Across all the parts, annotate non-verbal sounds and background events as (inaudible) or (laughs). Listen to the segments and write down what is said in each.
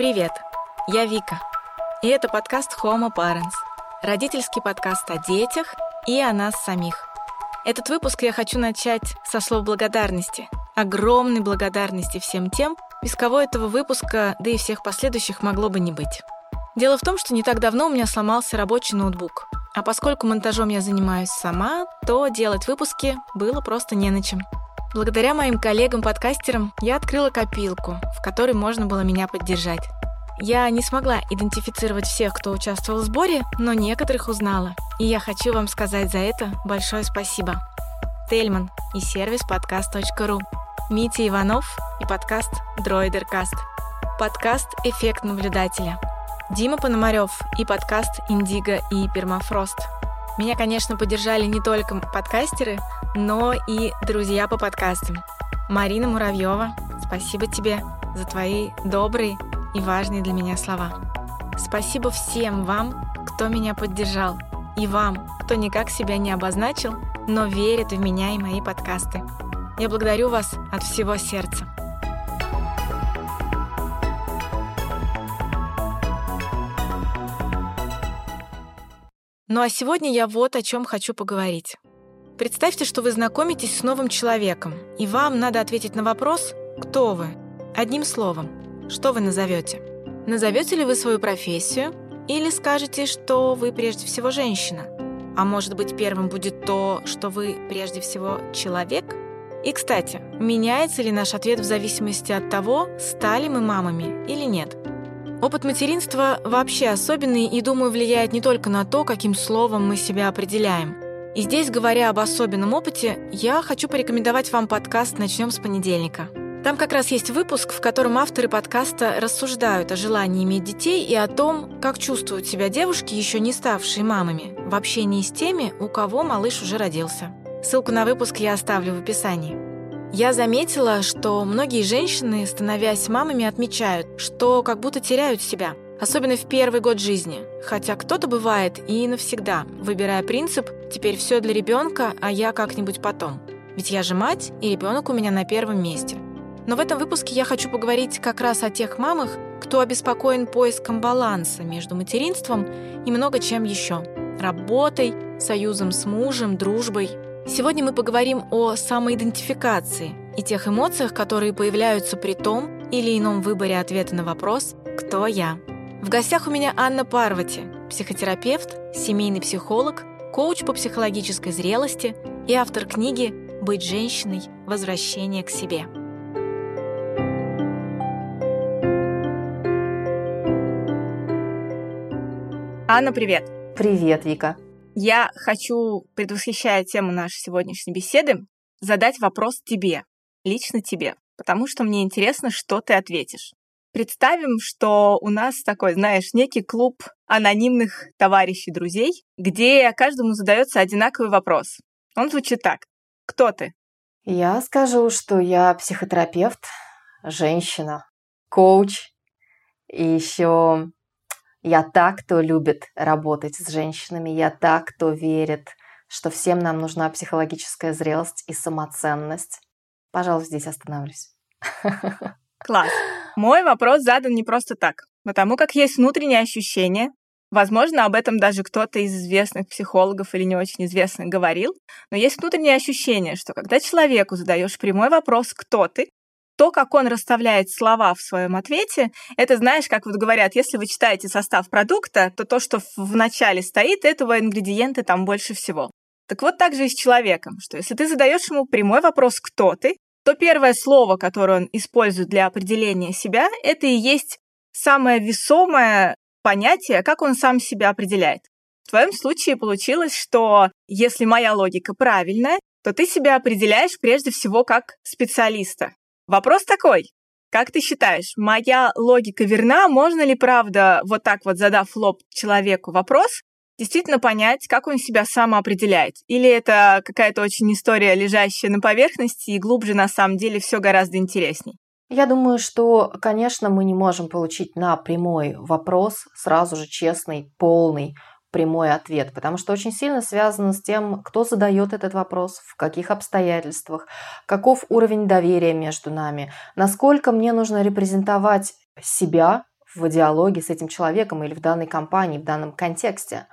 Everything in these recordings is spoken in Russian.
Привет, я Вика, и это подкаст Homo Parents, родительский подкаст о детях и о нас самих. Этот выпуск я хочу начать со слов благодарности, огромной благодарности всем тем, без кого этого выпуска, да и всех последующих могло бы не быть. Дело в том, что не так давно у меня сломался рабочий ноутбук, а поскольку монтажом я занимаюсь сама, то делать выпуски было просто не на чем. Благодаря моим коллегам-подкастерам я открыла копилку, в которой можно было меня поддержать. Я не смогла идентифицировать всех, кто участвовал в сборе, но некоторых узнала. И я хочу вам сказать за это большое спасибо. Тельман и сервис подкаст.ру, Митя Иванов и подкаст Дроидеркаст, подкаст «Эффект наблюдателя», Дима Пономарев и подкаст «Индиго и Пермафрост», меня, конечно, поддержали не только подкастеры, но и друзья по подкастам. Марина Муравьева, спасибо тебе за твои добрые и важные для меня слова. Спасибо всем вам, кто меня поддержал, и вам, кто никак себя не обозначил, но верит в меня и мои подкасты. Я благодарю вас от всего сердца. Ну а сегодня я вот о чем хочу поговорить. Представьте, что вы знакомитесь с новым человеком, и вам надо ответить на вопрос «Кто вы?». Одним словом, что вы назовете? Назовете ли вы свою профессию или скажете, что вы прежде всего женщина? А может быть, первым будет то, что вы прежде всего человек? И, кстати, меняется ли наш ответ в зависимости от того, стали мы мамами или нет? Опыт материнства вообще особенный и, думаю, влияет не только на то, каким словом мы себя определяем. И здесь, говоря об особенном опыте, я хочу порекомендовать вам подкаст «Начнем с понедельника». Там как раз есть выпуск, в котором авторы подкаста рассуждают о желании иметь детей и о том, как чувствуют себя девушки, еще не ставшие мамами, в общении с теми, у кого малыш уже родился. Ссылку на выпуск я оставлю в описании. Я заметила, что многие женщины, становясь мамами, отмечают, что как будто теряют себя, особенно в первый год жизни. Хотя кто-то бывает и навсегда, выбирая принцип «теперь все для ребенка, а я как-нибудь потом». Ведь я же мать, и ребенок у меня на первом месте. Но в этом выпуске я хочу поговорить как раз о тех мамах, кто обеспокоен поиском баланса между материнством и много чем еще. Работой, союзом с мужем, дружбой – Сегодня мы поговорим о самоидентификации и тех эмоциях, которые появляются при том или ином выборе ответа на вопрос «Кто я?». В гостях у меня Анна Парвати, психотерапевт, семейный психолог, коуч по психологической зрелости и автор книги «Быть женщиной. Возвращение к себе». Анна, привет! Привет, Вика! Я хочу, предвосхищая тему нашей сегодняшней беседы, задать вопрос тебе, лично тебе, потому что мне интересно, что ты ответишь. Представим, что у нас такой, знаешь, некий клуб анонимных товарищей, друзей, где каждому задается одинаковый вопрос. Он звучит так. Кто ты? Я скажу, что я психотерапевт, женщина, коуч и еще я так, кто любит работать с женщинами, я так, кто верит, что всем нам нужна психологическая зрелость и самоценность. Пожалуй, здесь остановлюсь. (laughs) Класс. Мой вопрос задан не просто так, потому как есть внутреннее ощущение, Возможно, об этом даже кто-то из известных психологов или не очень известных говорил, но есть внутреннее ощущение, что когда человеку задаешь прямой вопрос «Кто ты?», то, как он расставляет слова в своем ответе, это, знаешь, как вот говорят, если вы читаете состав продукта, то то, что в начале стоит, этого ингредиента там больше всего. Так вот так же и с человеком, что если ты задаешь ему прямой вопрос «кто ты?», то первое слово, которое он использует для определения себя, это и есть самое весомое понятие, как он сам себя определяет. В твоем случае получилось, что если моя логика правильная, то ты себя определяешь прежде всего как специалиста. Вопрос такой. Как ты считаешь, моя логика верна? Можно ли, правда, вот так вот задав лоб человеку вопрос, действительно понять, как он себя самоопределяет? Или это какая-то очень история, лежащая на поверхности, и глубже на самом деле все гораздо интересней? Я думаю, что, конечно, мы не можем получить на прямой вопрос сразу же честный, полный, прямой ответ, потому что очень сильно связано с тем, кто задает этот вопрос, в каких обстоятельствах, каков уровень доверия между нами, насколько мне нужно репрезентовать себя в диалоге с этим человеком или в данной компании, в данном контексте.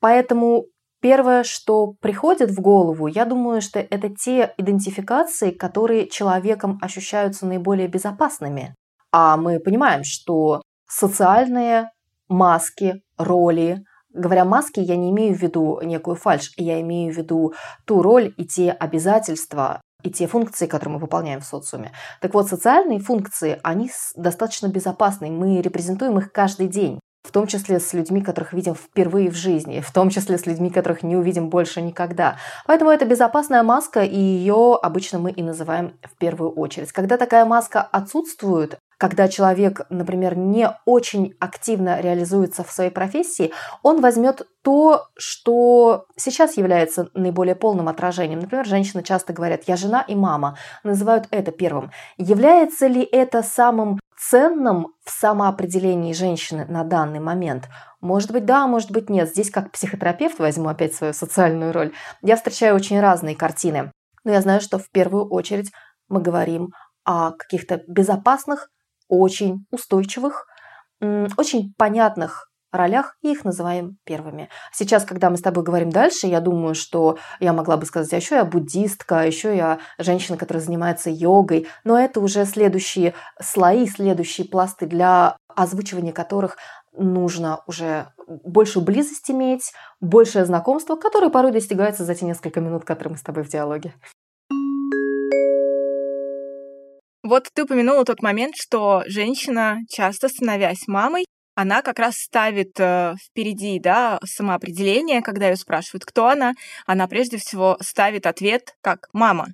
Поэтому Первое, что приходит в голову, я думаю, что это те идентификации, которые человеком ощущаются наиболее безопасными. А мы понимаем, что социальные маски, роли, говоря маски, я не имею в виду некую фальш, я имею в виду ту роль и те обязательства, и те функции, которые мы выполняем в социуме. Так вот, социальные функции, они достаточно безопасны, мы репрезентуем их каждый день в том числе с людьми, которых видим впервые в жизни, в том числе с людьми, которых не увидим больше никогда. Поэтому это безопасная маска, и ее обычно мы и называем в первую очередь. Когда такая маска отсутствует, когда человек, например, не очень активно реализуется в своей профессии, он возьмет то, что сейчас является наиболее полным отражением. Например, женщины часто говорят «я жена и мама», называют это первым. Является ли это самым ценным в самоопределении женщины на данный момент? Может быть, да, может быть, нет. Здесь как психотерапевт возьму опять свою социальную роль. Я встречаю очень разные картины. Но я знаю, что в первую очередь мы говорим о каких-то безопасных, очень устойчивых, очень понятных ролях и их называем первыми. Сейчас, когда мы с тобой говорим дальше, я думаю, что я могла бы сказать, а еще я буддистка, а еще я женщина, которая занимается йогой, но это уже следующие слои, следующие пласты, для озвучивания которых нужно уже большую близость иметь, большее знакомство, которое порой достигается за те несколько минут, которые мы с тобой в диалоге. Вот ты упомянула тот момент, что женщина, часто становясь мамой, она как раз ставит э, впереди да, самоопределение, когда ее спрашивают, кто она, она прежде всего ставит ответ как «мама».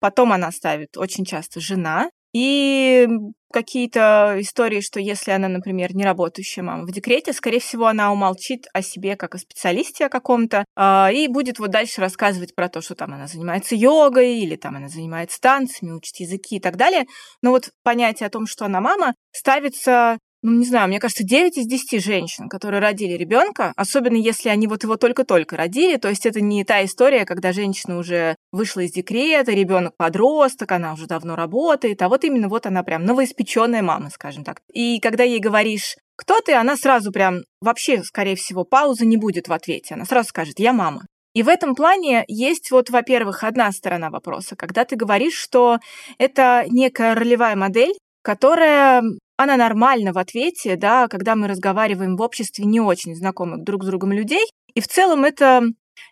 Потом она ставит очень часто «жена», и какие-то истории, что если она, например, не работающая мама в декрете, скорее всего, она умолчит о себе как о специалисте о каком-то э, и будет вот дальше рассказывать про то, что там она занимается йогой или там она занимается танцами, учит языки и так далее. Но вот понятие о том, что она мама, ставится ну, не знаю, мне кажется, 9 из 10 женщин, которые родили ребенка, особенно если они вот его только-только родили, то есть это не та история, когда женщина уже вышла из декрета, ребенок подросток, она уже давно работает, а вот именно вот она прям новоиспеченная мама, скажем так. И когда ей говоришь, кто ты, она сразу прям вообще, скорее всего, паузы не будет в ответе. Она сразу скажет, я мама. И в этом плане есть вот, во-первых, одна сторона вопроса, когда ты говоришь, что это некая ролевая модель, которая она нормальна в ответе, да, когда мы разговариваем в обществе не очень знакомых друг с другом людей. И в целом это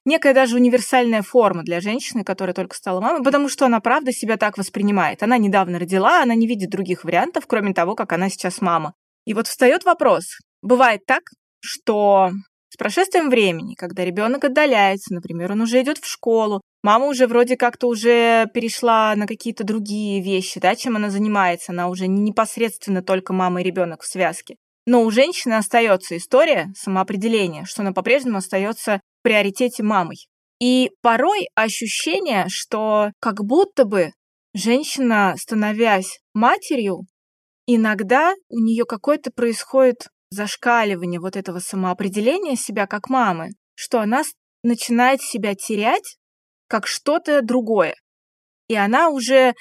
некая даже универсальная форма для женщины, которая только стала мамой, потому что она правда себя так воспринимает. Она недавно родила, она не видит других вариантов, кроме того, как она сейчас мама. И вот встает вопрос. Бывает так, что с прошествием времени, когда ребенок отдаляется, например, он уже идет в школу, мама уже вроде как-то уже перешла на какие-то другие вещи, да, чем она занимается, она уже не непосредственно только мама и ребенок в связке. Но у женщины остается история самоопределения, что она по-прежнему остается в приоритете мамой. И порой ощущение, что как будто бы женщина, становясь матерью, иногда у нее какое-то происходит зашкаливание вот этого самоопределения себя как мамы, что она начинает себя терять как что-то другое. И она уже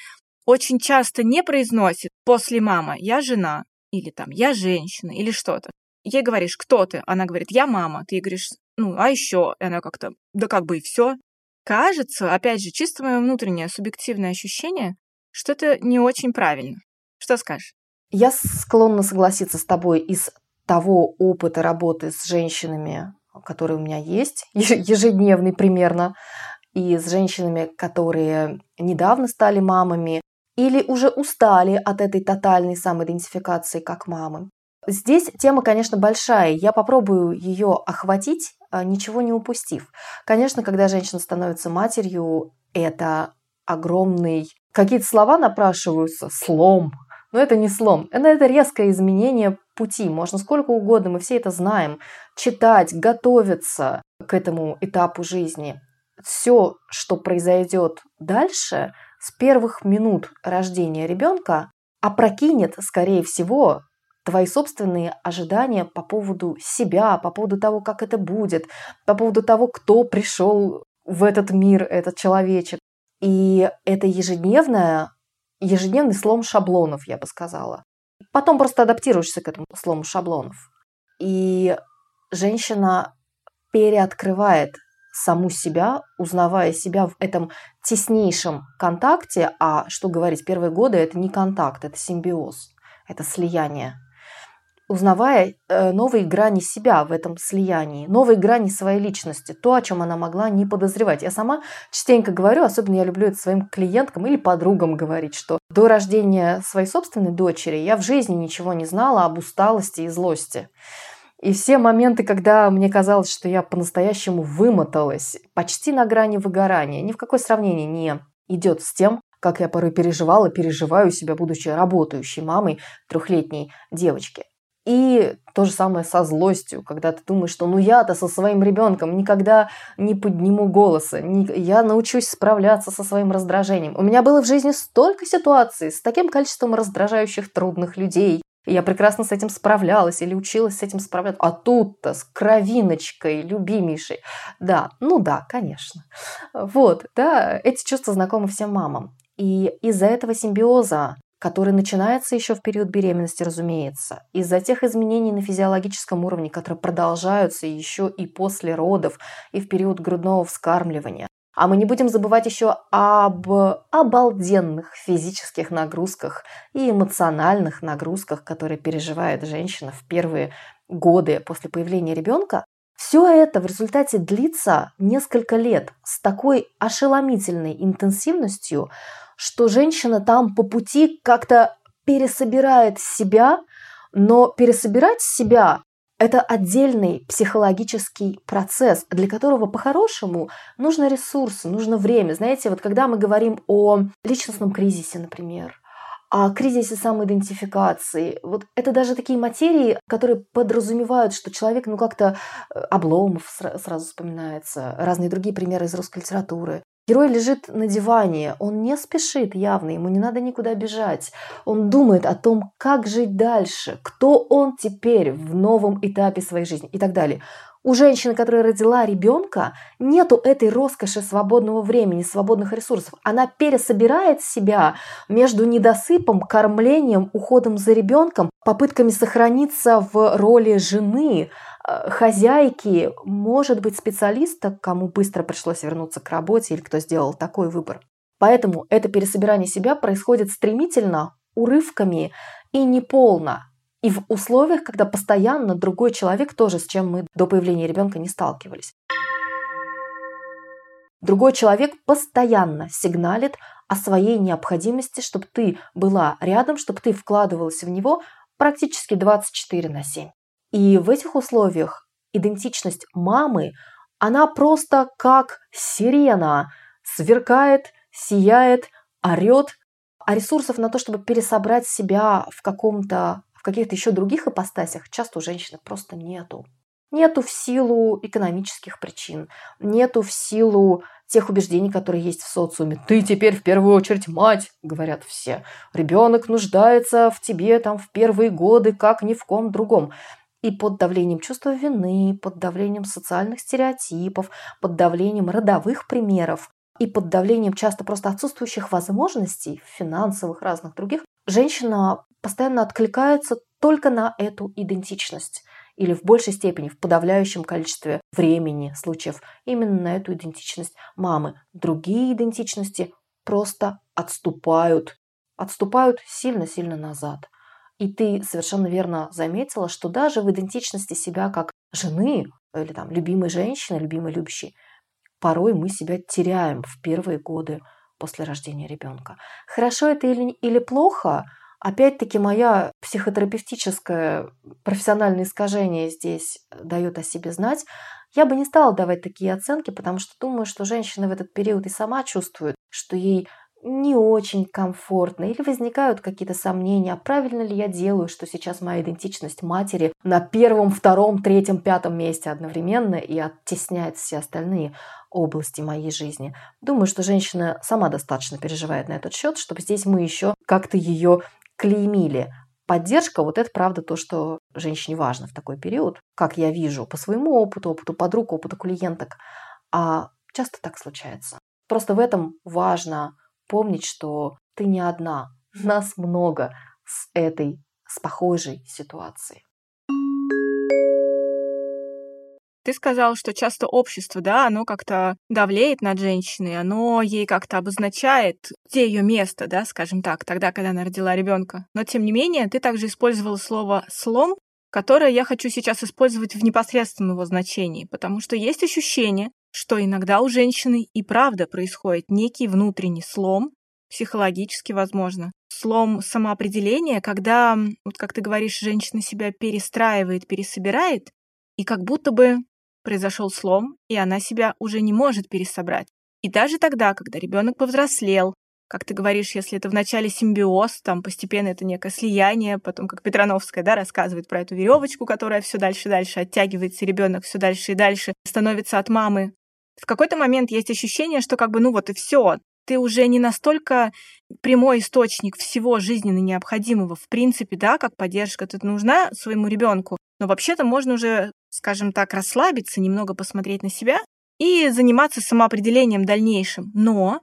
очень часто не произносит после мама «я жена» или там «я женщина» или что-то. Ей говоришь «кто ты?» Она говорит «я мама». Ты ей говоришь «ну, а еще?» И она как-то «да как бы и все». Кажется, опять же, чисто мое внутреннее субъективное ощущение, что это не очень правильно. Что скажешь? Я склонна согласиться с тобой из того опыта работы с женщинами, который у меня есть, (laughs) ежедневный примерно, и с женщинами, которые недавно стали мамами или уже устали от этой тотальной самоидентификации как мамы. Здесь тема, конечно, большая. Я попробую ее охватить, а, ничего не упустив. Конечно, когда женщина становится матерью, это огромный... Какие-то слова напрашиваются. Слом. Но это не слом. Это, резкое изменение пути. Можно сколько угодно, мы все это знаем. Читать, готовиться к этому этапу жизни все, что произойдет дальше, с первых минут рождения ребенка, опрокинет, скорее всего, твои собственные ожидания по поводу себя, по поводу того, как это будет, по поводу того, кто пришел в этот мир, этот человечек. И это ежедневное, ежедневный слом шаблонов, я бы сказала. Потом просто адаптируешься к этому слому шаблонов. И женщина переоткрывает саму себя, узнавая себя в этом теснейшем контакте. А что говорить, первые годы это не контакт, это симбиоз, это слияние узнавая э, новые грани себя в этом слиянии, новые грани своей личности, то, о чем она могла не подозревать. Я сама частенько говорю, особенно я люблю это своим клиенткам или подругам говорить, что до рождения своей собственной дочери я в жизни ничего не знала об усталости и злости. И все моменты, когда мне казалось, что я по-настоящему вымоталась, почти на грани выгорания, ни в какое сравнение не идет с тем, как я порой переживала, переживаю себя, будучи работающей мамой трехлетней девочки. И то же самое со злостью, когда ты думаешь, что ну я-то со своим ребенком никогда не подниму голоса, не, я научусь справляться со своим раздражением. У меня было в жизни столько ситуаций с таким количеством раздражающих трудных людей. И я прекрасно с этим справлялась или училась с этим справляться. А тут-то с кровиночкой любимейшей. Да, ну да, конечно. Вот, да, эти чувства знакомы всем мамам. И из-за этого симбиоза который начинается еще в период беременности, разумеется, из-за тех изменений на физиологическом уровне, которые продолжаются еще и после родов, и в период грудного вскармливания. А мы не будем забывать еще об обалденных физических нагрузках и эмоциональных нагрузках, которые переживает женщина в первые годы после появления ребенка. Все это в результате длится несколько лет с такой ошеломительной интенсивностью, что женщина там по пути как-то пересобирает себя, но пересобирать себя – это отдельный психологический процесс, для которого по-хорошему нужно ресурсы, нужно время. Знаете, вот когда мы говорим о личностном кризисе, например, о кризисе самоидентификации. Вот это даже такие материи, которые подразумевают, что человек, ну как-то э, Обломов сразу вспоминается, разные другие примеры из русской литературы. Герой лежит на диване, он не спешит явно, ему не надо никуда бежать. Он думает о том, как жить дальше, кто он теперь в новом этапе своей жизни и так далее. У женщины, которая родила ребенка, нету этой роскоши свободного времени, свободных ресурсов. Она пересобирает себя между недосыпом, кормлением, уходом за ребенком, попытками сохраниться в роли жены, хозяйки, может быть, специалиста, кому быстро пришлось вернуться к работе или кто сделал такой выбор. Поэтому это пересобирание себя происходит стремительно, урывками и неполно. И в условиях, когда постоянно другой человек, тоже с чем мы до появления ребенка не сталкивались. Другой человек постоянно сигналит о своей необходимости, чтобы ты была рядом, чтобы ты вкладывалась в него практически 24 на 7. И в этих условиях идентичность мамы, она просто как сирена, сверкает, сияет, орет, а ресурсов на то, чтобы пересобрать себя в каком-то в каких-то еще других ипостасях часто у женщины просто нету. Нету в силу экономических причин, нету в силу тех убеждений, которые есть в социуме. Ты теперь в первую очередь мать, говорят все. Ребенок нуждается в тебе там в первые годы, как ни в ком другом и под давлением чувства вины, под давлением социальных стереотипов, под давлением родовых примеров и под давлением часто просто отсутствующих возможностей, финансовых, разных других, женщина постоянно откликается только на эту идентичность или в большей степени, в подавляющем количестве времени, случаев, именно на эту идентичность мамы. Другие идентичности просто отступают, отступают сильно-сильно назад – и ты совершенно верно заметила, что даже в идентичности себя как жены или там любимой женщины, любимой любящей, порой мы себя теряем в первые годы после рождения ребенка. Хорошо это или, или плохо, опять-таки моя психотерапевтическое профессиональное искажение здесь дает о себе знать. Я бы не стала давать такие оценки, потому что думаю, что женщина в этот период и сама чувствует, что ей не очень комфортно или возникают какие-то сомнения, а правильно ли я делаю, что сейчас моя идентичность матери на первом, втором, третьем, пятом месте одновременно и оттесняет все остальные области моей жизни. Думаю, что женщина сама достаточно переживает на этот счет, чтобы здесь мы еще как-то ее клеймили. Поддержка, вот это правда то, что женщине важно в такой период, как я вижу по своему опыту, опыту подруг, опыту клиенток. А часто так случается. Просто в этом важно помнить, что ты не одна, (laughs) нас много с этой с похожей ситуацией. Ты сказал, что часто общество, да, оно как-то давлеет над женщиной, оно ей как-то обозначает, где ее место, да, скажем так, тогда, когда она родила ребенка. Но тем не менее, ты также использовала слово слом, которое я хочу сейчас использовать в непосредственном его значении, потому что есть ощущение, что иногда у женщины и правда происходит некий внутренний слом, психологически возможно. Слом самоопределения, когда, вот как ты говоришь, женщина себя перестраивает, пересобирает, и как будто бы произошел слом, и она себя уже не может пересобрать. И даже тогда, когда ребенок повзрослел, как ты говоришь, если это вначале симбиоз, там постепенно это некое слияние, потом, как Петрановская, да, рассказывает про эту веревочку, которая все дальше и дальше оттягивается, ребенок все дальше и дальше становится от мамы. В какой-то момент есть ощущение, что как бы, ну вот и все, ты уже не настолько прямой источник всего жизненно необходимого, в принципе, да, как поддержка тут нужна своему ребенку, но вообще-то можно уже, скажем так, расслабиться, немного посмотреть на себя и заниматься самоопределением дальнейшим. Но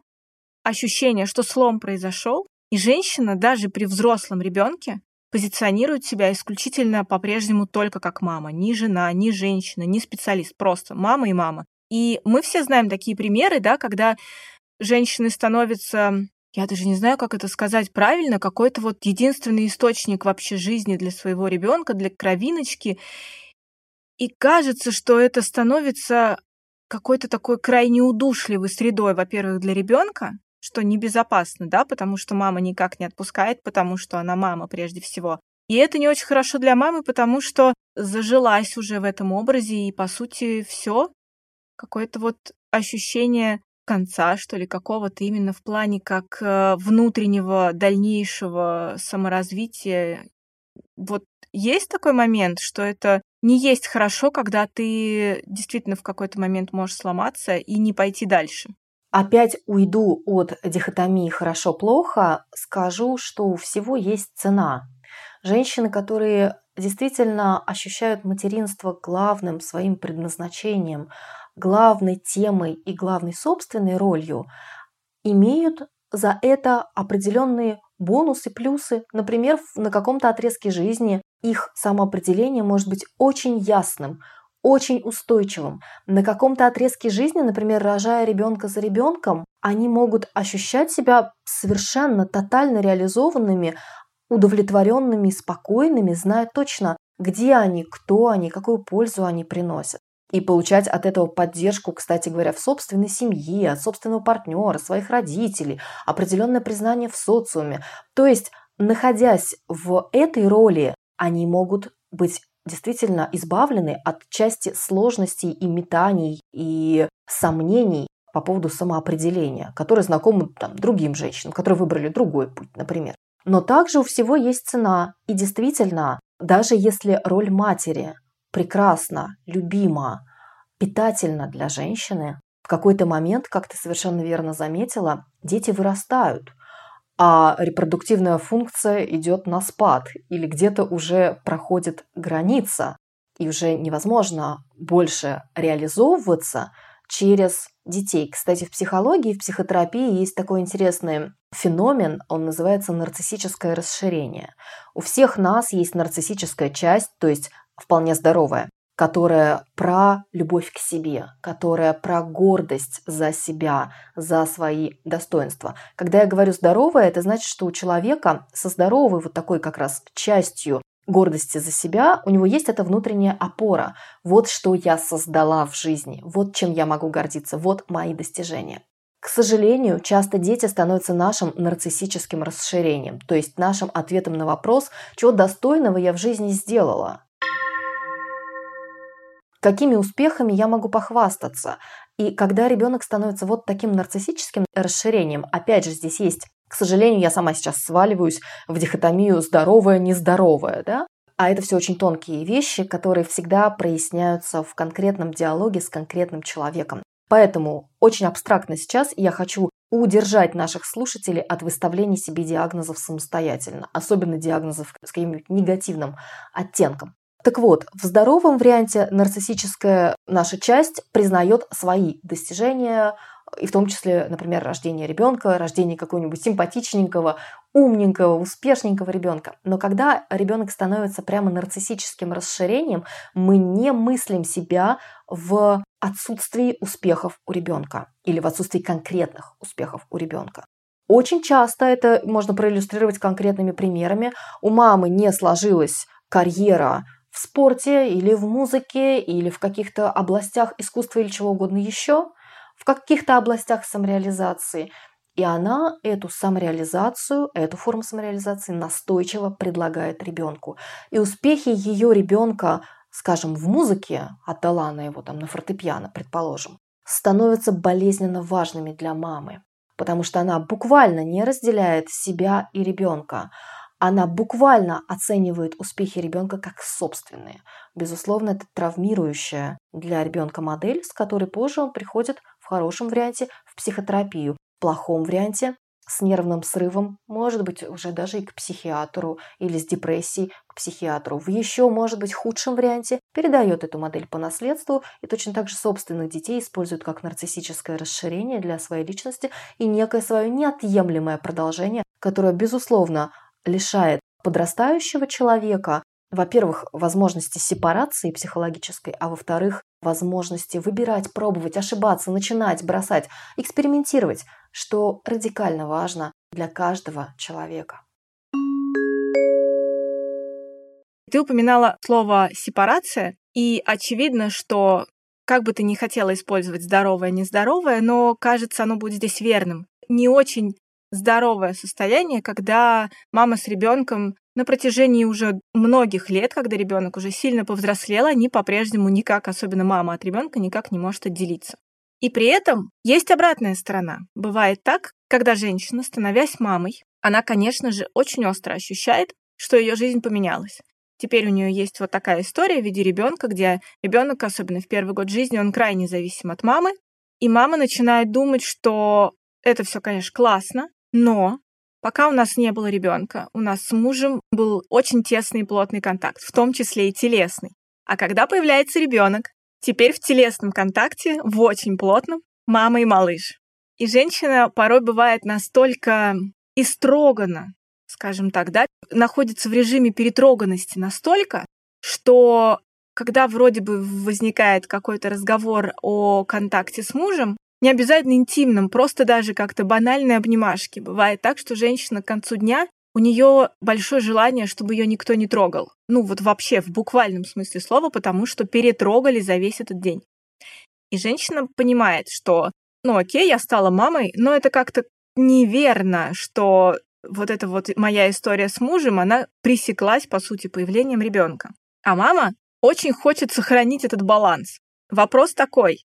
ощущение, что слом произошел, и женщина даже при взрослом ребенке позиционирует себя исключительно по-прежнему только как мама. Ни жена, ни женщина, ни специалист, просто мама и мама. И мы все знаем такие примеры, да, когда женщины становятся, я даже не знаю, как это сказать правильно, какой-то вот единственный источник вообще жизни для своего ребенка, для кровиночки. И кажется, что это становится какой-то такой крайне удушливой средой, во-первых, для ребенка, что небезопасно, да, потому что мама никак не отпускает, потому что она мама прежде всего. И это не очень хорошо для мамы, потому что зажилась уже в этом образе, и, по сути, все какое-то вот ощущение конца, что ли, какого-то именно в плане как э, внутреннего дальнейшего саморазвития. Вот есть такой момент, что это не есть хорошо, когда ты действительно в какой-то момент можешь сломаться и не пойти дальше. Опять уйду от дихотомии хорошо-плохо, скажу, что у всего есть цена. Женщины, которые действительно ощущают материнство главным своим предназначением, главной темой и главной собственной ролью, имеют за это определенные бонусы, плюсы. Например, на каком-то отрезке жизни их самоопределение может быть очень ясным, очень устойчивым. На каком-то отрезке жизни, например, рожая ребенка за ребенком, они могут ощущать себя совершенно тотально реализованными, удовлетворенными, спокойными, зная точно, где они, кто они, какую пользу они приносят и получать от этого поддержку, кстати говоря, в собственной семье, от собственного партнера, своих родителей, определенное признание в социуме. То есть, находясь в этой роли, они могут быть действительно избавлены от части сложностей и метаний и сомнений по поводу самоопределения, которые знакомы там, другим женщинам, которые выбрали другой путь, например. Но также у всего есть цена. И действительно, даже если роль матери прекрасна, любима, питательна для женщины, в какой-то момент, как ты совершенно верно заметила, дети вырастают, а репродуктивная функция идет на спад или где-то уже проходит граница, и уже невозможно больше реализовываться через детей. Кстати, в психологии, в психотерапии есть такой интересный феномен, он называется нарциссическое расширение. У всех нас есть нарциссическая часть, то есть вполне здоровая, которая про любовь к себе, которая про гордость за себя, за свои достоинства. Когда я говорю здоровая, это значит, что у человека со здоровой вот такой как раз частью гордости за себя, у него есть эта внутренняя опора. Вот что я создала в жизни, вот чем я могу гордиться, вот мои достижения. К сожалению, часто дети становятся нашим нарциссическим расширением, то есть нашим ответом на вопрос, чего достойного я в жизни сделала, какими успехами я могу похвастаться. И когда ребенок становится вот таким нарциссическим расширением, опять же, здесь есть, к сожалению, я сама сейчас сваливаюсь в дихотомию здоровое-нездоровое, да, а это все очень тонкие вещи, которые всегда проясняются в конкретном диалоге с конкретным человеком. Поэтому очень абстрактно сейчас я хочу удержать наших слушателей от выставления себе диагнозов самостоятельно, особенно диагнозов с каким-нибудь негативным оттенком. Так вот, в здоровом варианте нарциссическая наша часть признает свои достижения, и в том числе, например, рождение ребенка, рождение какого-нибудь симпатичненького, умненького, успешненького ребенка. Но когда ребенок становится прямо нарциссическим расширением, мы не мыслим себя в отсутствии успехов у ребенка или в отсутствии конкретных успехов у ребенка. Очень часто это можно проиллюстрировать конкретными примерами. У мамы не сложилась карьера в спорте или в музыке или в каких-то областях искусства или чего угодно еще, в каких-то областях самореализации. И она эту самореализацию, эту форму самореализации настойчиво предлагает ребенку. И успехи ее ребенка, скажем, в музыке, отдала она его там на фортепиано, предположим, становятся болезненно важными для мамы потому что она буквально не разделяет себя и ребенка. Она буквально оценивает успехи ребенка как собственные. Безусловно, это травмирующая для ребенка модель, с которой позже он приходит в хорошем варианте в психотерапию, в плохом варианте с нервным срывом, может быть, уже даже и к психиатру или с депрессией к психиатру. В еще, может быть, худшем варианте передает эту модель по наследству и точно так же собственных детей использует как нарциссическое расширение для своей личности и некое свое неотъемлемое продолжение, которое, безусловно, лишает подрастающего человека во-первых, возможности сепарации психологической, а во-вторых, возможности выбирать, пробовать, ошибаться, начинать, бросать, экспериментировать, что радикально важно для каждого человека. Ты упоминала слово «сепарация», и очевидно, что как бы ты ни хотела использовать здоровое, нездоровое, но кажется, оно будет здесь верным. Не очень здоровое состояние, когда мама с ребенком на протяжении уже многих лет, когда ребенок уже сильно повзрослел, они по-прежнему никак, особенно мама от ребенка, никак не может отделиться. И при этом есть обратная сторона. Бывает так, когда женщина, становясь мамой, она, конечно же, очень остро ощущает, что ее жизнь поменялась. Теперь у нее есть вот такая история в виде ребенка, где ребенок, особенно в первый год жизни, он крайне зависим от мамы, и мама начинает думать, что это все, конечно, классно, но пока у нас не было ребенка, у нас с мужем был очень тесный и плотный контакт, в том числе и телесный. А когда появляется ребенок, теперь в телесном контакте, в очень плотном, мама и малыш. И женщина порой бывает настолько истрогана, скажем так, да, находится в режиме перетроганности настолько, что когда вроде бы возникает какой-то разговор о контакте с мужем, не обязательно интимном, просто даже как-то банальные обнимашки. Бывает так, что женщина к концу дня у нее большое желание, чтобы ее никто не трогал. Ну вот вообще в буквальном смысле слова, потому что перетрогали за весь этот день. И женщина понимает, что, ну окей, я стала мамой, но это как-то неверно, что вот эта вот моя история с мужем, она пресеклась, по сути, появлением ребенка. А мама очень хочет сохранить этот баланс. Вопрос такой,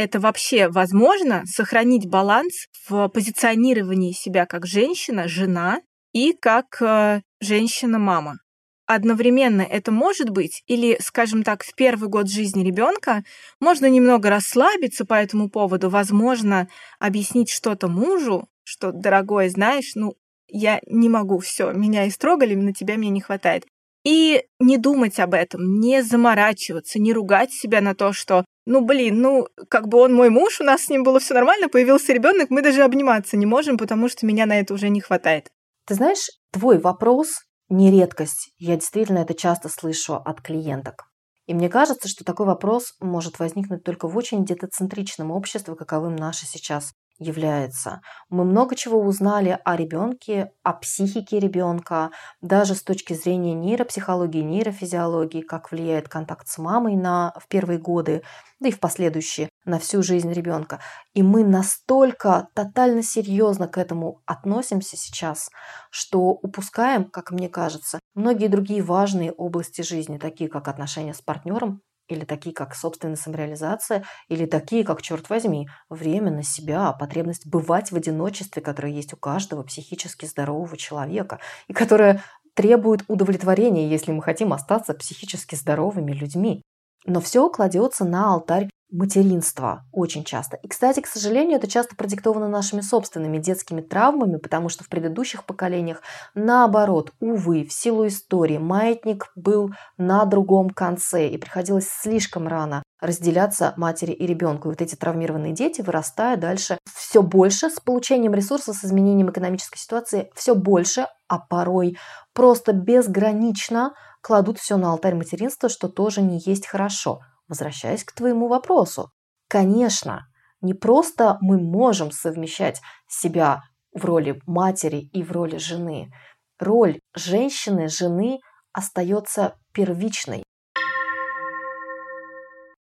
это вообще возможно сохранить баланс в позиционировании себя как женщина, жена и как э, женщина-мама. Одновременно это может быть, или, скажем так, в первый год жизни ребенка можно немного расслабиться по этому поводу, возможно, объяснить что-то мужу, что, дорогой, знаешь, ну, я не могу, все, меня истрогали, на тебя мне не хватает. И не думать об этом, не заморачиваться, не ругать себя на то, что ну, блин, ну, как бы он мой муж, у нас с ним было все нормально, появился ребенок, мы даже обниматься не можем, потому что меня на это уже не хватает. Ты знаешь, твой вопрос не редкость. Я действительно это часто слышу от клиенток. И мне кажется, что такой вопрос может возникнуть только в очень детоцентричном обществе, каковым наше сейчас является. Мы много чего узнали о ребенке, о психике ребенка, даже с точки зрения нейропсихологии, нейрофизиологии, как влияет контакт с мамой на, в первые годы, да и в последующие, на всю жизнь ребенка. И мы настолько тотально серьезно к этому относимся сейчас, что упускаем, как мне кажется, многие другие важные области жизни, такие как отношения с партнером, или такие, как собственная самореализация, или такие, как, черт возьми, время на себя, потребность бывать в одиночестве, которая есть у каждого психически здорового человека, и которая требует удовлетворения, если мы хотим остаться психически здоровыми людьми. Но все кладется на алтарь материнства очень часто. И, кстати, к сожалению, это часто продиктовано нашими собственными детскими травмами, потому что в предыдущих поколениях, наоборот, увы, в силу истории, маятник был на другом конце, и приходилось слишком рано разделяться матери и ребенку. И вот эти травмированные дети, вырастая дальше, все больше с получением ресурсов, с изменением экономической ситуации, все больше, а порой просто безгранично кладут все на алтарь материнства, что тоже не есть хорошо. Возвращаясь к твоему вопросу. Конечно, не просто мы можем совмещать себя в роли матери и в роли жены. Роль женщины, жены остается первичной.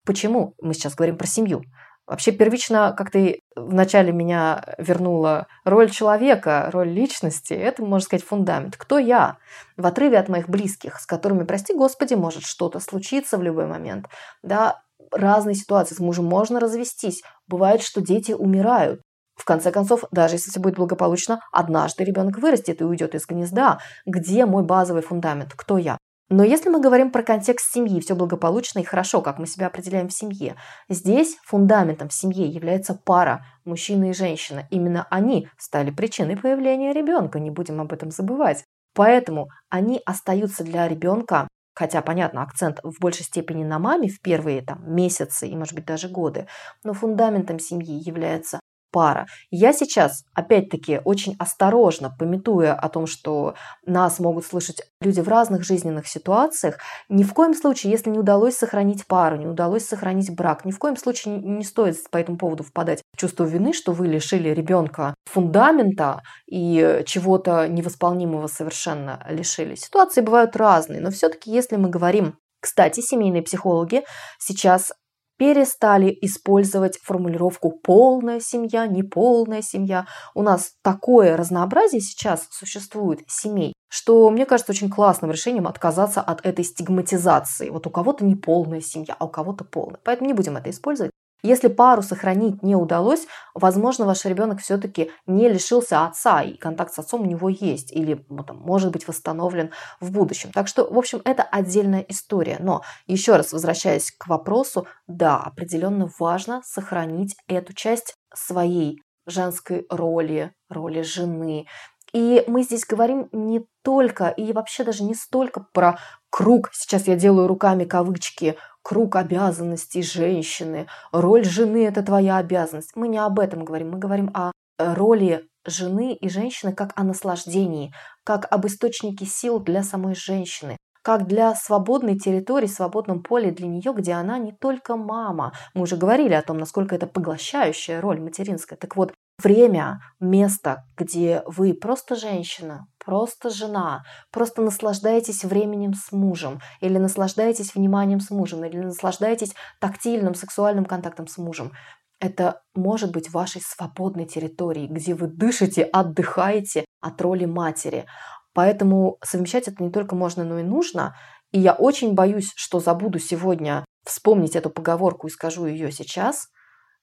Почему мы сейчас говорим про семью? Вообще первично, как ты вначале меня вернула, роль человека, роль личности, это, можно сказать, фундамент. Кто я? В отрыве от моих близких, с которыми, прости господи, может что-то случиться в любой момент. Да, разные ситуации. С мужем можно развестись. Бывает, что дети умирают. В конце концов, даже если все будет благополучно, однажды ребенок вырастет и уйдет из гнезда. Где мой базовый фундамент? Кто я? Но если мы говорим про контекст семьи, все благополучно и хорошо, как мы себя определяем в семье, здесь фундаментом в семье является пара мужчина и женщина. Именно они стали причиной появления ребенка, не будем об этом забывать. Поэтому они остаются для ребенка, хотя, понятно, акцент в большей степени на маме в первые там, месяцы и, может быть, даже годы, но фундаментом семьи является пара. Я сейчас, опять-таки, очень осторожно, пометуя о том, что нас могут слышать люди в разных жизненных ситуациях, ни в коем случае, если не удалось сохранить пару, не удалось сохранить брак, ни в коем случае не стоит по этому поводу впадать в чувство вины, что вы лишили ребенка фундамента и чего-то невосполнимого совершенно лишили. Ситуации бывают разные, но все-таки, если мы говорим кстати, семейные психологи сейчас перестали использовать формулировку «полная семья», «неполная семья». У нас такое разнообразие сейчас существует семей, что мне кажется очень классным решением отказаться от этой стигматизации. Вот у кого-то неполная семья, а у кого-то полная. Поэтому не будем это использовать. Если пару сохранить не удалось, возможно, ваш ребенок все-таки не лишился отца, и контакт с отцом у него есть, или ну, там, может быть восстановлен в будущем. Так что, в общем, это отдельная история. Но еще раз возвращаясь к вопросу, да, определенно важно сохранить эту часть своей женской роли, роли жены. И мы здесь говорим не только и вообще даже не столько про круг, сейчас я делаю руками кавычки, круг обязанностей женщины, роль жены – это твоя обязанность. Мы не об этом говорим, мы говорим о э, роли жены и женщины как о наслаждении, как об источнике сил для самой женщины, как для свободной территории, свободном поле для нее, где она не только мама. Мы уже говорили о том, насколько это поглощающая роль материнская. Так вот, время, место, где вы просто женщина, просто жена, просто наслаждаетесь временем с мужем, или наслаждаетесь вниманием с мужем, или наслаждаетесь тактильным сексуальным контактом с мужем. Это может быть вашей свободной территорией, где вы дышите, отдыхаете от роли матери. Поэтому совмещать это не только можно, но и нужно. И я очень боюсь, что забуду сегодня вспомнить эту поговорку и скажу ее сейчас.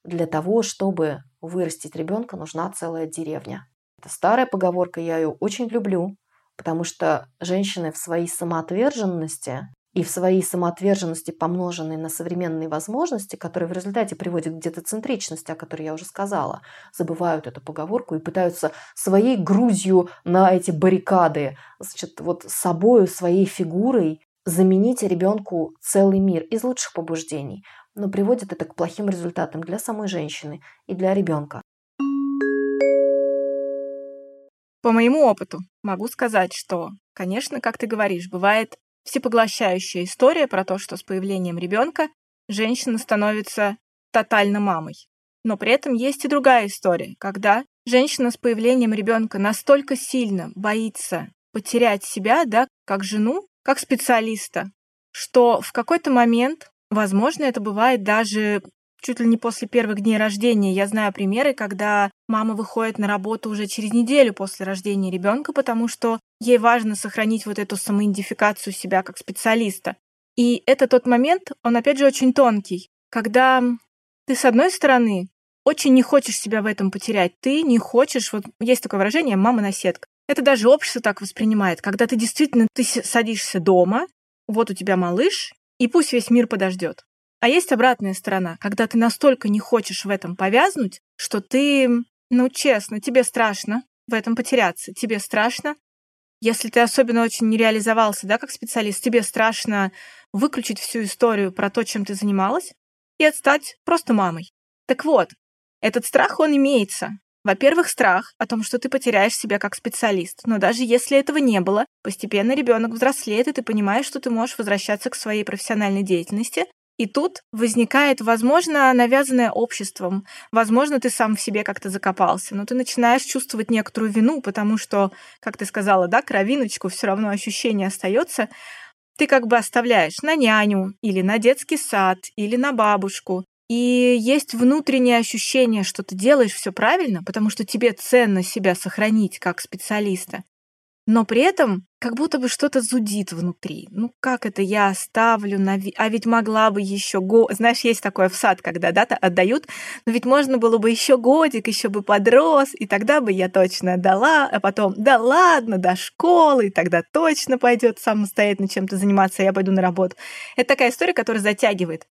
Для того, чтобы вырастить ребенка, нужна целая деревня. Это старая поговорка, я ее очень люблю, потому что женщины в своей самоотверженности и в своей самоотверженности, помноженной на современные возможности, которые в результате приводят к детоцентричности, о которой я уже сказала, забывают эту поговорку и пытаются своей грузью на эти баррикады, значит, вот собою, своей фигурой заменить ребенку целый мир из лучших побуждений, но приводит это к плохим результатам для самой женщины и для ребенка. По моему опыту могу сказать, что, конечно, как ты говоришь, бывает всепоглощающая история про то, что с появлением ребенка женщина становится тотально мамой. Но при этом есть и другая история, когда женщина с появлением ребенка настолько сильно боится потерять себя, да, как жену, как специалиста, что в какой-то момент, возможно, это бывает даже чуть ли не после первых дней рождения. Я знаю примеры, когда мама выходит на работу уже через неделю после рождения ребенка, потому что ей важно сохранить вот эту самоидентификацию себя как специалиста. И это тот момент, он опять же очень тонкий, когда ты с одной стороны очень не хочешь себя в этом потерять, ты не хочешь, вот есть такое выражение «мама-наседка». Это даже общество так воспринимает, когда ты действительно ты садишься дома, вот у тебя малыш, и пусть весь мир подождет. А есть обратная сторона, когда ты настолько не хочешь в этом повязнуть, что ты, ну честно, тебе страшно в этом потеряться. Тебе страшно, если ты особенно очень не реализовался, да, как специалист, тебе страшно выключить всю историю про то, чем ты занималась, и стать просто мамой. Так вот, этот страх, он имеется. Во-первых, страх о том, что ты потеряешь себя как специалист. Но даже если этого не было, постепенно ребенок взрослеет, и ты понимаешь, что ты можешь возвращаться к своей профессиональной деятельности. И тут возникает, возможно, навязанное обществом. Возможно, ты сам в себе как-то закопался, но ты начинаешь чувствовать некоторую вину, потому что, как ты сказала, да, кровиночку, все равно ощущение остается. Ты как бы оставляешь на няню или на детский сад или на бабушку. И есть внутреннее ощущение, что ты делаешь все правильно, потому что тебе ценно себя сохранить как специалиста. Но при этом как будто бы что-то зудит внутри. Ну как это я оставлю на ви... А ведь могла бы еще го... Знаешь, есть такое в сад, когда да, отдают, но ведь можно было бы еще годик, еще бы подрос, и тогда бы я точно отдала, а потом, да ладно, до школы, и тогда точно пойдет самостоятельно чем-то заниматься, я пойду на работу. Это такая история, которая затягивает.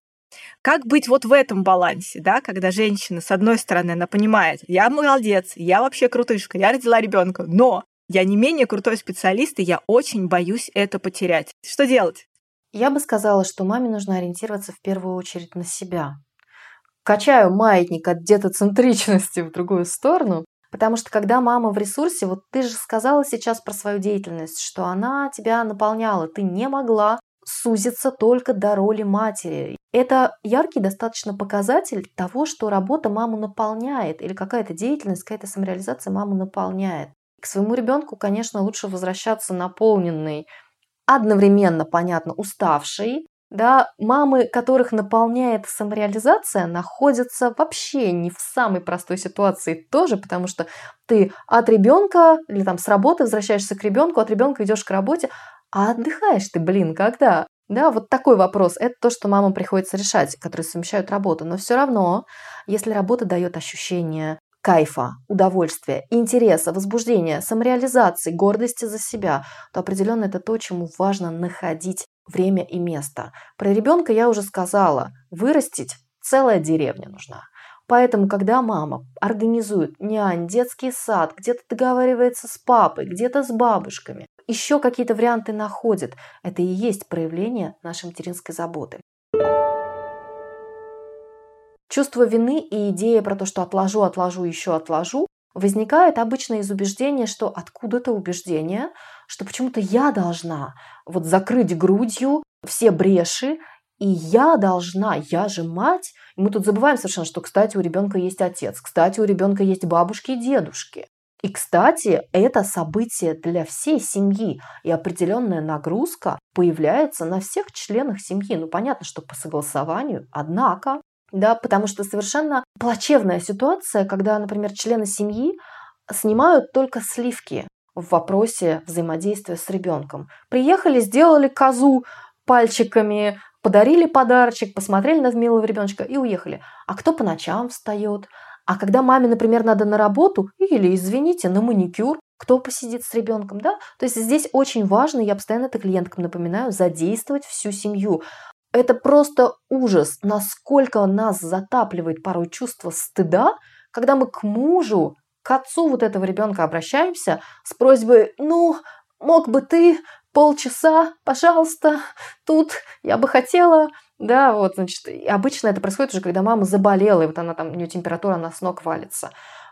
Как быть вот в этом балансе, да, когда женщина, с одной стороны, она понимает, я молодец, я вообще крутышка, я родила ребенка, но я не менее крутой специалист, и я очень боюсь это потерять. Что делать? Я бы сказала, что маме нужно ориентироваться в первую очередь на себя. Качаю маятник от детоцентричности в другую сторону, потому что когда мама в ресурсе, вот ты же сказала сейчас про свою деятельность, что она тебя наполняла, ты не могла сузится только до роли матери. Это яркий достаточно показатель того, что работа маму наполняет, или какая-то деятельность, какая-то самореализация маму наполняет. К своему ребенку, конечно, лучше возвращаться наполненный, одновременно, понятно, уставший. Да, мамы, которых наполняет самореализация, находятся вообще не в самой простой ситуации тоже, потому что ты от ребенка или там с работы возвращаешься к ребенку, от ребенка идешь к работе, а отдыхаешь ты, блин, когда? Да, вот такой вопрос. Это то, что мамам приходится решать, которые совмещают работу. Но все равно, если работа дает ощущение кайфа, удовольствия, интереса, возбуждения, самореализации, гордости за себя, то определенно это то, чему важно находить время и место. Про ребенка я уже сказала, вырастить целая деревня нужна. Поэтому, когда мама организует нянь, детский сад, где-то договаривается с папой, где-то с бабушками, еще какие-то варианты находит, это и есть проявление нашей материнской заботы. Чувство вины и идея про то, что отложу, отложу, еще отложу, возникает обычно из убеждения, что откуда-то убеждение, что почему-то я должна вот закрыть грудью все бреши, и я должна, я же мать. И мы тут забываем совершенно, что, кстати, у ребенка есть отец, кстати, у ребенка есть бабушки и дедушки. И, кстати, это событие для всей семьи, и определенная нагрузка появляется на всех членах семьи. Ну, понятно, что по согласованию, однако, да, потому что совершенно плачевная ситуация, когда, например, члены семьи снимают только сливки в вопросе взаимодействия с ребенком. Приехали, сделали козу пальчиками, подарили подарочек, посмотрели на милого ребеночка и уехали. А кто по ночам встает? А когда маме, например, надо на работу или, извините, на маникюр, кто посидит с ребенком, да? То есть здесь очень важно, я постоянно это клиенткам напоминаю, задействовать всю семью. Это просто ужас, насколько нас затапливает порой чувство стыда, когда мы к мужу, к отцу вот этого ребенка обращаемся с просьбой, ну, мог бы ты полчаса, пожалуйста, тут я бы хотела, да, вот, значит, обычно это происходит уже, когда мама заболела, и вот она там, у нее температура, она с ног валится.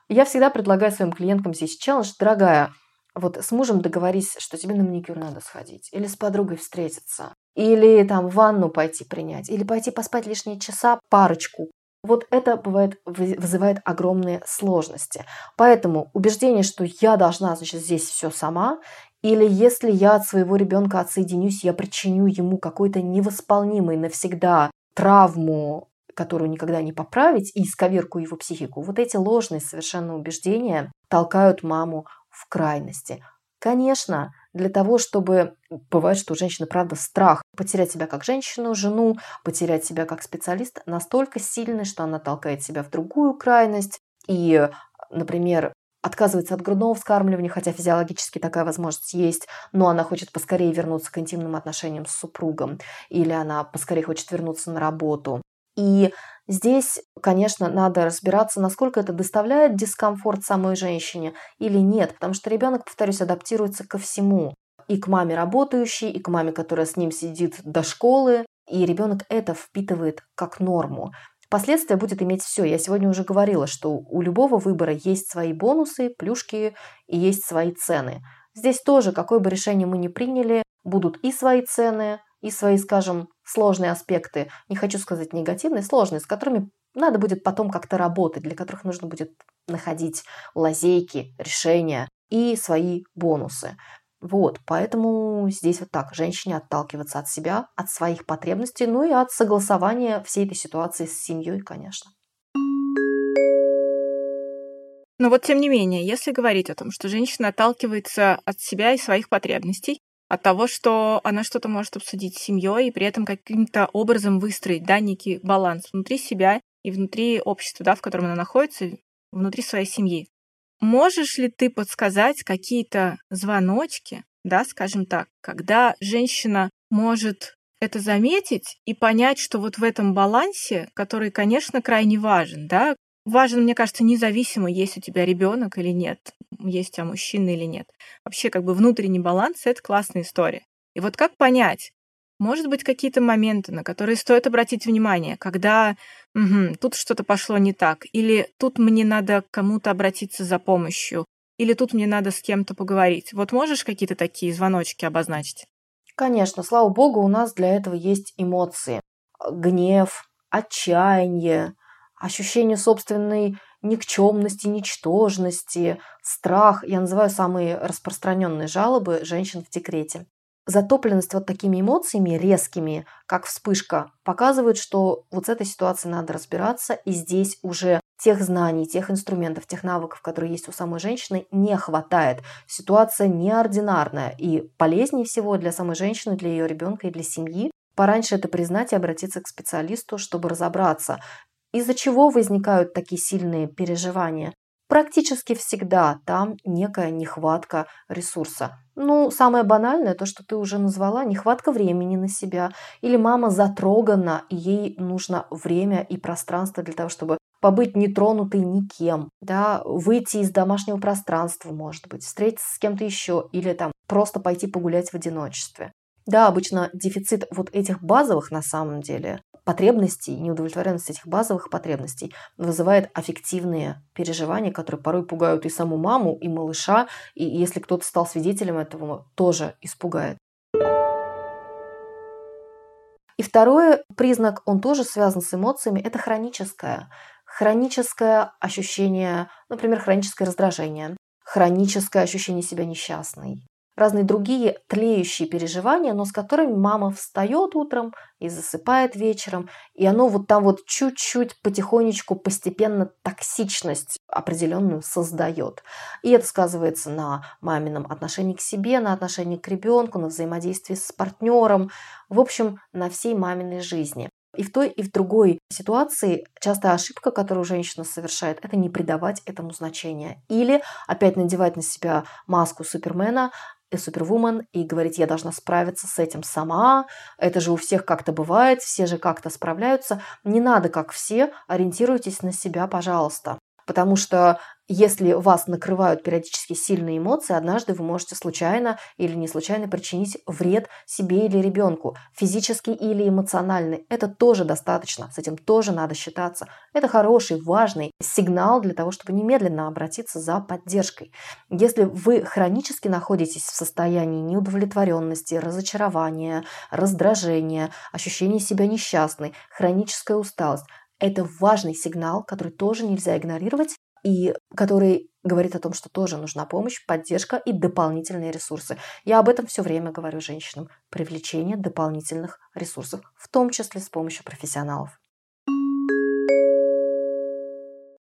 Я всегда предлагаю своим клиенткам здесь челлендж, дорогая, вот с мужем договорись, что тебе на маникюр надо сходить, или с подругой встретиться, или там ванну пойти принять, или пойти поспать лишние часа, парочку. Вот это бывает, вызывает огромные сложности. Поэтому убеждение, что я должна, значит, здесь все сама, или если я от своего ребенка отсоединюсь, я причиню ему какой-то невосполнимый навсегда травму, которую никогда не поправить, и исковерку его психику. Вот эти ложные совершенно убеждения толкают маму в крайности. Конечно, для того, чтобы... Бывает, что у женщины, правда, страх потерять себя как женщину, жену, потерять себя как специалист настолько сильный, что она толкает себя в другую крайность. И, например, отказывается от грудного вскармливания, хотя физиологически такая возможность есть, но она хочет поскорее вернуться к интимным отношениям с супругом, или она поскорее хочет вернуться на работу. И здесь, конечно, надо разбираться, насколько это доставляет дискомфорт самой женщине или нет, потому что ребенок, повторюсь, адаптируется ко всему. И к маме работающей, и к маме, которая с ним сидит до школы, и ребенок это впитывает как норму. Последствия будет иметь все. Я сегодня уже говорила, что у любого выбора есть свои бонусы, плюшки и есть свои цены. Здесь тоже, какое бы решение мы ни приняли, будут и свои цены, и свои, скажем, сложные аспекты, не хочу сказать негативные, сложные, с которыми надо будет потом как-то работать, для которых нужно будет находить лазейки, решения и свои бонусы. Вот, поэтому здесь вот так, женщине отталкиваться от себя, от своих потребностей, ну и от согласования всей этой ситуации с семьей, конечно. Но вот тем не менее, если говорить о том, что женщина отталкивается от себя и своих потребностей, от того, что она что-то может обсудить с семьей и при этом каким-то образом выстроить да, некий баланс внутри себя и внутри общества, да, в котором она находится, внутри своей семьи. Можешь ли ты подсказать какие-то звоночки, да, скажем так, когда женщина может это заметить и понять, что вот в этом балансе, который, конечно, крайне важен, да, важен, мне кажется, независимо, есть у тебя ребенок или нет, есть у тебя мужчина или нет. Вообще, как бы внутренний баланс — это классная история. И вот как понять, может быть, какие-то моменты, на которые стоит обратить внимание, когда угу, тут что-то пошло не так, или тут мне надо к кому-то обратиться за помощью, или тут мне надо с кем-то поговорить. Вот можешь какие-то такие звоночки обозначить? Конечно, слава богу, у нас для этого есть эмоции. Гнев, отчаяние, ощущение собственной никчемности, ничтожности, страх. Я называю самые распространенные жалобы женщин в декрете затопленность вот такими эмоциями резкими, как вспышка, показывает, что вот с этой ситуацией надо разбираться, и здесь уже тех знаний, тех инструментов, тех навыков, которые есть у самой женщины, не хватает. Ситуация неординарная, и полезнее всего для самой женщины, для ее ребенка и для семьи пораньше это признать и обратиться к специалисту, чтобы разобраться, из-за чего возникают такие сильные переживания. Практически всегда там некая нехватка ресурса. Ну, самое банальное, то, что ты уже назвала, нехватка времени на себя. Или мама затрогана, и ей нужно время и пространство для того, чтобы побыть нетронутой никем, да, выйти из домашнего пространства, может быть, встретиться с кем-то еще, или там просто пойти погулять в одиночестве. Да, обычно дефицит вот этих базовых на самом деле потребностей, неудовлетворенность этих базовых потребностей вызывает аффективные переживания, которые порой пугают и саму маму, и малыша, и если кто-то стал свидетелем этого, тоже испугает. И второй признак, он тоже связан с эмоциями, это хроническое. Хроническое ощущение, например, хроническое раздражение, хроническое ощущение себя несчастной, разные другие тлеющие переживания, но с которыми мама встает утром и засыпает вечером, и оно вот там вот чуть-чуть потихонечку, постепенно токсичность определенную создает. И это сказывается на мамином отношении к себе, на отношении к ребенку, на взаимодействии с партнером, в общем, на всей маминой жизни. И в той, и в другой ситуации частая ошибка, которую женщина совершает, это не придавать этому значения. Или опять надевать на себя маску Супермена, супервумен и говорить, я должна справиться с этим сама, это же у всех как-то бывает, все же как-то справляются. Не надо, как все, ориентируйтесь на себя, пожалуйста. Потому что если вас накрывают периодически сильные эмоции, однажды вы можете случайно или не случайно причинить вред себе или ребенку, физический или эмоциональный. Это тоже достаточно, с этим тоже надо считаться. Это хороший, важный сигнал для того, чтобы немедленно обратиться за поддержкой. Если вы хронически находитесь в состоянии неудовлетворенности, разочарования, раздражения, ощущения себя несчастной, хроническая усталость, это важный сигнал, который тоже нельзя игнорировать и который говорит о том, что тоже нужна помощь, поддержка и дополнительные ресурсы. Я об этом все время говорю женщинам. Привлечение дополнительных ресурсов, в том числе с помощью профессионалов.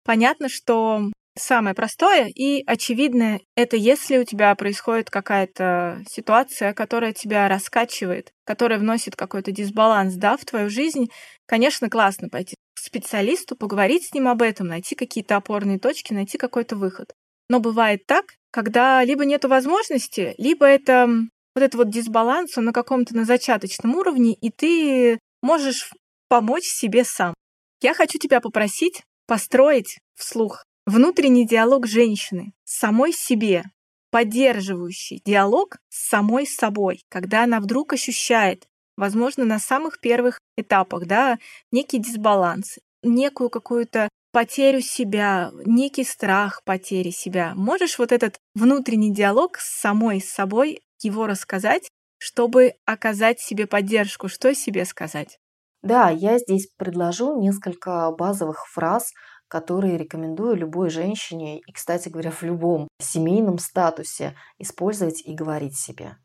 Понятно, что самое простое и очевидное — это если у тебя происходит какая-то ситуация, которая тебя раскачивает, которая вносит какой-то дисбаланс да, в твою жизнь, конечно, классно пойти специалисту, поговорить с ним об этом, найти какие-то опорные точки, найти какой-то выход. Но бывает так, когда либо нет возможности, либо это вот этот вот дисбаланс, он на каком-то на зачаточном уровне, и ты можешь помочь себе сам. Я хочу тебя попросить построить вслух внутренний диалог женщины с самой себе, поддерживающий диалог с самой собой, когда она вдруг ощущает, возможно, на самых первых этапах, да, некий дисбаланс, некую какую-то потерю себя, некий страх потери себя. Можешь вот этот внутренний диалог с самой с собой его рассказать, чтобы оказать себе поддержку? Что себе сказать? Да, я здесь предложу несколько базовых фраз, которые рекомендую любой женщине и, кстати говоря, в любом семейном статусе использовать и говорить себе.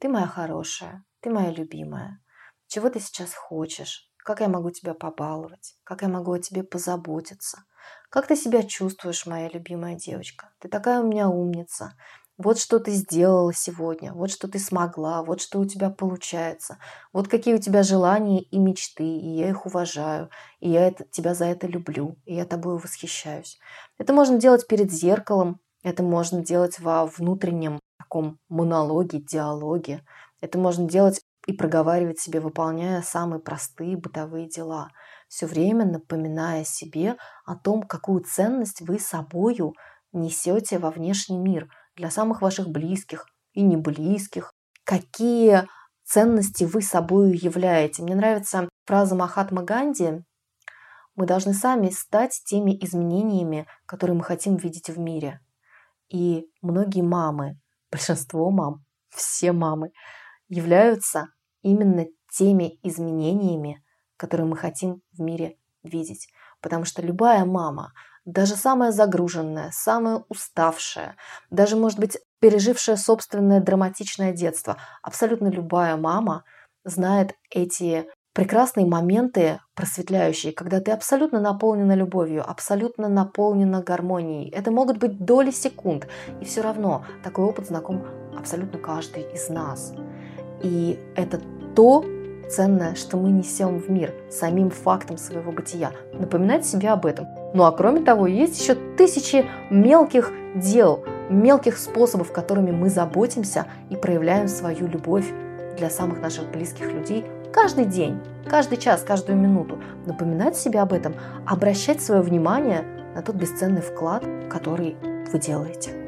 Ты моя хорошая, ты моя любимая. Чего ты сейчас хочешь? Как я могу тебя побаловать? Как я могу о тебе позаботиться? Как ты себя чувствуешь, моя любимая девочка? Ты такая у меня умница. Вот что ты сделала сегодня, вот что ты смогла, вот что у тебя получается, вот какие у тебя желания и мечты, и я их уважаю, и я это, тебя за это люблю, и я тобой восхищаюсь. Это можно делать перед зеркалом, это можно делать во внутреннем таком монологе, диалоге, это можно делать и проговаривать себе, выполняя самые простые бытовые дела, все время напоминая себе о том, какую ценность вы собою несете во внешний мир – для самых ваших близких и неблизких. Какие ценности вы собой являете. Мне нравится фраза Махатма Ганди. Мы должны сами стать теми изменениями, которые мы хотим видеть в мире. И многие мамы, большинство мам, (laughs) все мамы, являются именно теми изменениями, которые мы хотим в мире видеть. Потому что любая мама, даже самая загруженная, самая уставшая, даже, может быть, пережившая собственное драматичное детство, абсолютно любая мама знает эти прекрасные моменты просветляющие, когда ты абсолютно наполнена любовью, абсолютно наполнена гармонией. Это могут быть доли секунд, и все равно такой опыт знаком абсолютно каждый из нас. И это то, ценное, что мы несем в мир самим фактом своего бытия. Напоминать себе об этом. Ну а кроме того, есть еще тысячи мелких дел, мелких способов, которыми мы заботимся и проявляем свою любовь для самых наших близких людей каждый день, каждый час, каждую минуту. Напоминать себе об этом, обращать свое внимание на тот бесценный вклад, который вы делаете.